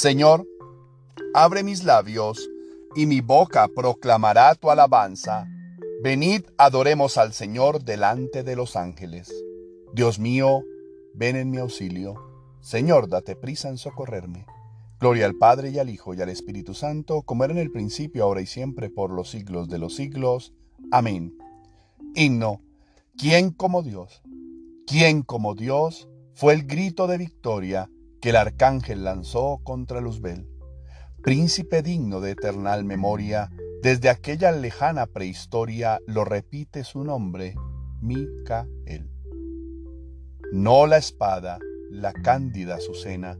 Señor, abre mis labios, y mi boca proclamará tu alabanza. Venid, adoremos al Señor delante de los ángeles. Dios mío, ven en mi auxilio. Señor, date prisa en socorrerme. Gloria al Padre y al Hijo y al Espíritu Santo, como era en el principio, ahora y siempre, por los siglos de los siglos. Amén. Himno. ¿Quién como Dios? ¿Quién como Dios? Fue el grito de victoria que el arcángel lanzó contra Luzbel. Príncipe digno de eternal memoria, desde aquella lejana prehistoria lo repite su nombre, Micael. No la espada, la cándida Azucena,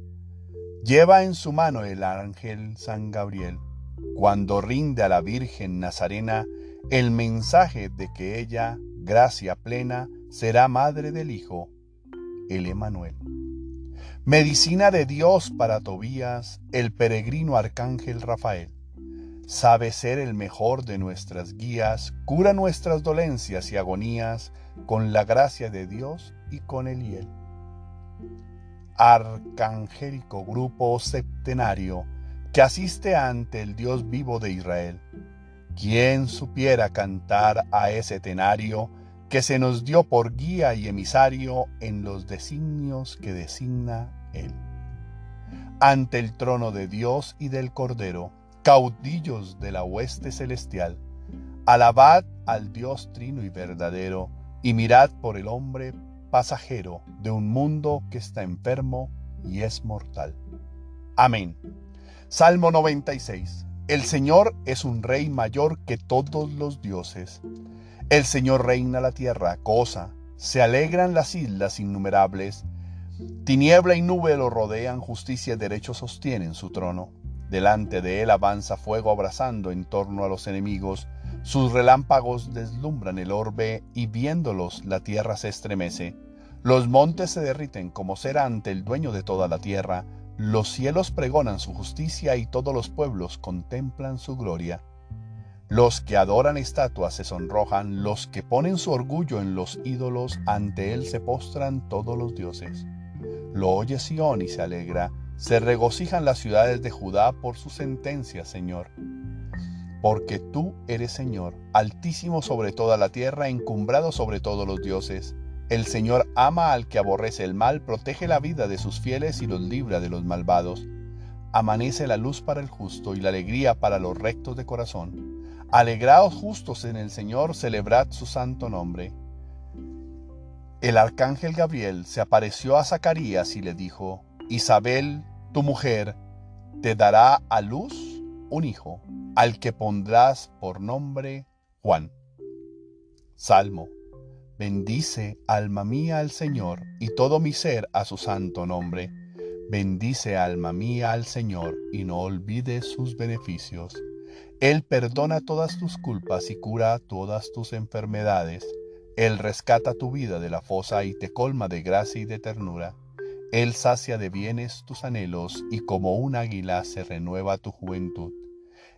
Lleva en su mano el ángel San Gabriel, cuando rinde a la Virgen Nazarena el mensaje de que ella, gracia plena, será madre del Hijo, el Emanuel. Medicina de Dios para Tobías, el peregrino arcángel Rafael. Sabe ser el mejor de nuestras guías, cura nuestras dolencias y agonías con la gracia de Dios y con el hiel arcangélico grupo septenario que asiste ante el Dios vivo de Israel. ¿Quién supiera cantar a ese tenario que se nos dio por guía y emisario en los designios que designa Él? Ante el trono de Dios y del Cordero, caudillos de la hueste celestial, alabad al Dios trino y verdadero, y mirad por el hombre pasajero de un mundo que está enfermo y es mortal. Amén. Salmo 96. El Señor es un rey mayor que todos los dioses. El Señor reina la tierra, cosa, se alegran las islas innumerables. Tiniebla y nube lo rodean, justicia y derecho sostienen su trono. Delante de él avanza fuego abrazando en torno a los enemigos. Sus relámpagos deslumbran el orbe y viéndolos la tierra se estremece. Los montes se derriten como cera ante el dueño de toda la tierra. Los cielos pregonan su justicia y todos los pueblos contemplan su gloria. Los que adoran estatuas se sonrojan, los que ponen su orgullo en los ídolos, ante él se postran todos los dioses. Lo oye Sión y se alegra, se regocijan las ciudades de Judá por su sentencia, Señor porque tú eres Señor, altísimo sobre toda la tierra, encumbrado sobre todos los dioses. El Señor ama al que aborrece el mal, protege la vida de sus fieles y los libra de los malvados. Amanece la luz para el justo y la alegría para los rectos de corazón. Alegraos justos en el Señor, celebrad su santo nombre. El arcángel Gabriel se apareció a Zacarías y le dijo, Isabel, tu mujer, te dará a luz un hijo al que pondrás por nombre Juan. Salmo. Bendice, alma mía, al Señor, y todo mi ser a su santo nombre. Bendice, alma mía, al Señor, y no olvides sus beneficios. Él perdona todas tus culpas y cura todas tus enfermedades. Él rescata tu vida de la fosa y te colma de gracia y de ternura. Él sacia de bienes tus anhelos y como un águila se renueva tu juventud.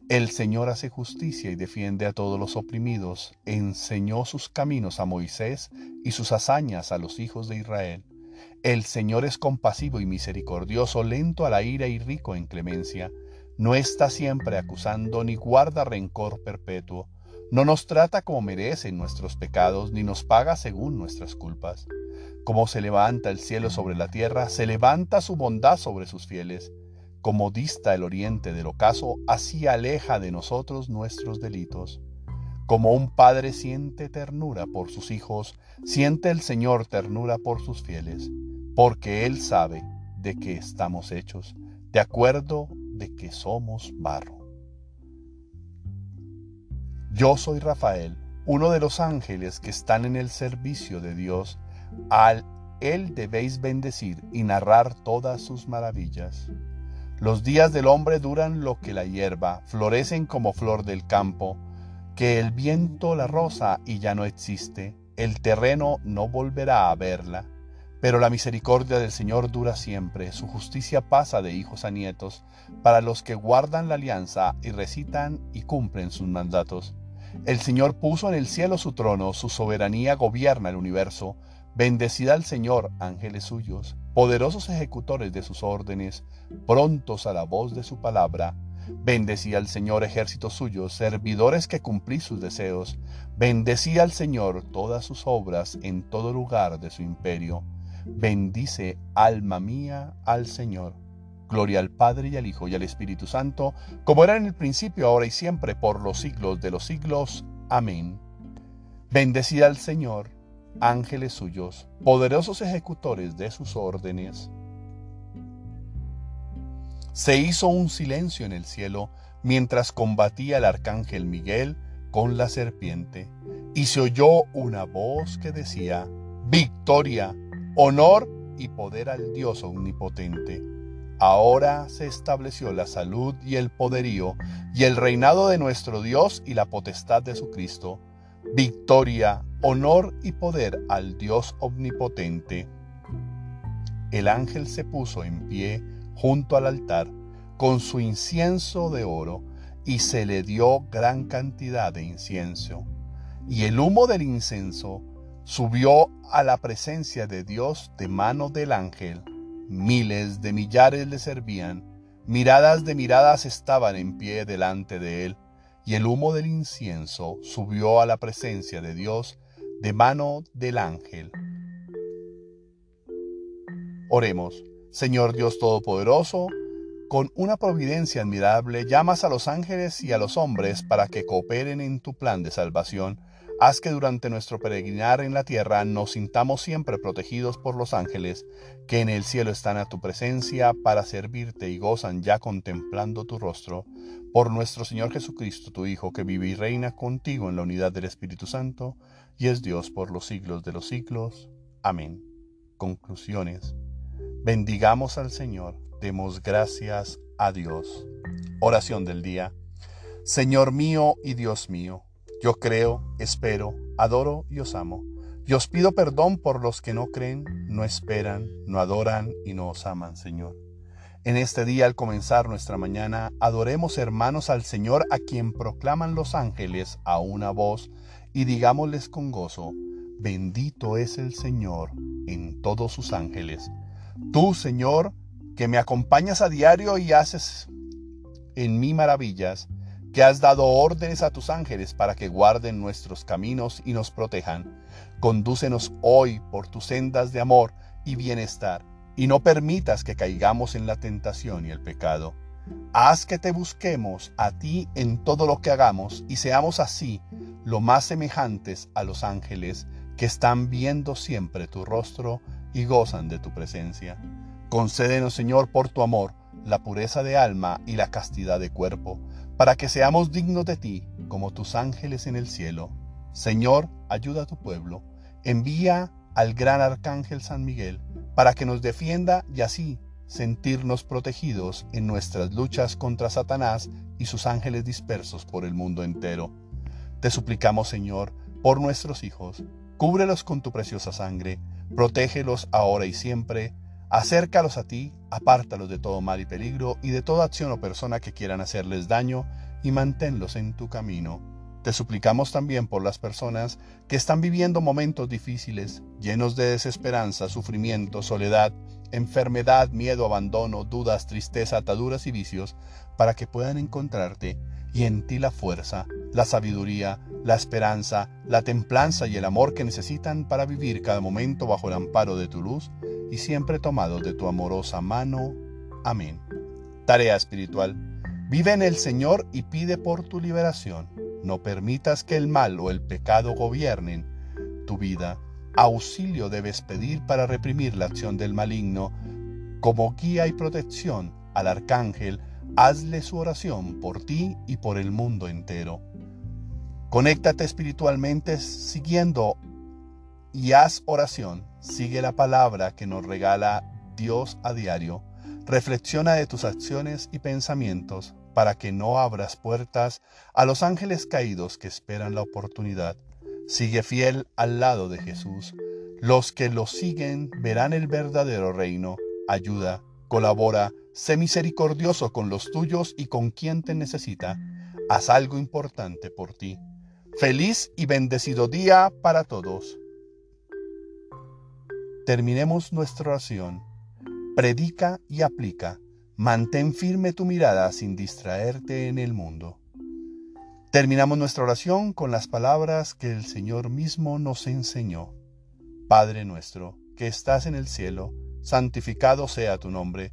El Señor hace justicia y defiende a todos los oprimidos, enseñó sus caminos a Moisés y sus hazañas a los hijos de Israel. El Señor es compasivo y misericordioso, lento a la ira y rico en clemencia. No está siempre acusando ni guarda rencor perpetuo. No nos trata como merecen nuestros pecados, ni nos paga según nuestras culpas. Como se levanta el cielo sobre la tierra, se levanta su bondad sobre sus fieles. Como dista el oriente del ocaso, así aleja de nosotros nuestros delitos. Como un padre siente ternura por sus hijos, siente el Señor ternura por sus fieles, porque Él sabe de que estamos hechos, de acuerdo de que somos barro. Yo soy Rafael, uno de los ángeles que están en el servicio de Dios. Al Él debéis bendecir y narrar todas sus maravillas. Los días del hombre duran lo que la hierba, florecen como flor del campo, que el viento la rosa y ya no existe, el terreno no volverá a verla. Pero la misericordia del Señor dura siempre, su justicia pasa de hijos a nietos, para los que guardan la alianza y recitan y cumplen sus mandatos. El Señor puso en el cielo su trono, su soberanía gobierna el universo. Bendecida al Señor, ángeles suyos poderosos ejecutores de sus órdenes, prontos a la voz de su palabra. Bendecía al Señor ejércitos suyos, servidores que cumplí sus deseos. Bendecía al Señor todas sus obras en todo lugar de su imperio. Bendice, alma mía, al Señor. Gloria al Padre y al Hijo y al Espíritu Santo, como era en el principio, ahora y siempre, por los siglos de los siglos. Amén. Bendecida al Señor, ángeles suyos, poderosos ejecutores de sus órdenes. Se hizo un silencio en el cielo mientras combatía el arcángel Miguel con la serpiente, y se oyó una voz que decía, Victoria, honor y poder al Dios omnipotente. Ahora se estableció la salud y el poderío y el reinado de nuestro Dios y la potestad de su Cristo. Victoria, honor y poder al Dios omnipotente. El ángel se puso en pie junto al altar con su incienso de oro y se le dio gran cantidad de incienso. Y el humo del incienso subió a la presencia de Dios de mano del ángel. Miles de millares le servían, miradas de miradas estaban en pie delante de él, y el humo del incienso subió a la presencia de Dios de mano del ángel. Oremos, Señor Dios Todopoderoso, con una providencia admirable llamas a los ángeles y a los hombres para que cooperen en tu plan de salvación Haz que durante nuestro peregrinar en la tierra nos sintamos siempre protegidos por los ángeles, que en el cielo están a tu presencia para servirte y gozan ya contemplando tu rostro, por nuestro Señor Jesucristo, tu Hijo, que vive y reina contigo en la unidad del Espíritu Santo, y es Dios por los siglos de los siglos. Amén. Conclusiones. Bendigamos al Señor, demos gracias a Dios. Oración del día. Señor mío y Dios mío yo creo, espero, adoro y os amo. Y os pido perdón por los que no creen, no esperan, no adoran y no os aman, Señor. En este día, al comenzar nuestra mañana, adoremos hermanos al Señor a quien proclaman los ángeles a una voz y digámosles con gozo, bendito es el Señor en todos sus ángeles. Tú, Señor, que me acompañas a diario y haces en mí maravillas, que has dado órdenes a tus ángeles para que guarden nuestros caminos y nos protejan. Condúcenos hoy por tus sendas de amor y bienestar, y no permitas que caigamos en la tentación y el pecado. Haz que te busquemos a ti en todo lo que hagamos y seamos así lo más semejantes a los ángeles que están viendo siempre tu rostro y gozan de tu presencia. Concédenos, Señor, por tu amor, la pureza de alma y la castidad de cuerpo para que seamos dignos de ti como tus ángeles en el cielo. Señor, ayuda a tu pueblo. Envía al gran arcángel San Miguel para que nos defienda y así sentirnos protegidos en nuestras luchas contra Satanás y sus ángeles dispersos por el mundo entero. Te suplicamos, Señor, por nuestros hijos, cúbrelos con tu preciosa sangre, protégelos ahora y siempre, Acércalos a ti, apártalos de todo mal y peligro y de toda acción o persona que quieran hacerles daño y manténlos en tu camino. Te suplicamos también por las personas que están viviendo momentos difíciles, llenos de desesperanza, sufrimiento, soledad, enfermedad, miedo, abandono, dudas, tristeza, ataduras y vicios, para que puedan encontrarte y en ti la fuerza, la sabiduría, la esperanza, la templanza y el amor que necesitan para vivir cada momento bajo el amparo de tu luz y siempre tomados de tu amorosa mano. Amén. Tarea espiritual. Vive en el Señor y pide por tu liberación. No permitas que el mal o el pecado gobiernen tu vida. Auxilio debes pedir para reprimir la acción del maligno. Como guía y protección al arcángel, hazle su oración por ti y por el mundo entero. Conéctate espiritualmente siguiendo y haz oración. Sigue la palabra que nos regala Dios a diario. Reflexiona de tus acciones y pensamientos para que no abras puertas a los ángeles caídos que esperan la oportunidad. Sigue fiel al lado de Jesús. Los que lo siguen verán el verdadero reino. Ayuda, colabora, sé misericordioso con los tuyos y con quien te necesita. Haz algo importante por ti. Feliz y bendecido día para todos. Terminemos nuestra oración predica y aplica. Mantén firme tu mirada sin distraerte en el mundo. Terminamos nuestra oración con las palabras que el Señor mismo nos enseñó. Padre nuestro, que estás en el cielo, santificado sea tu nombre,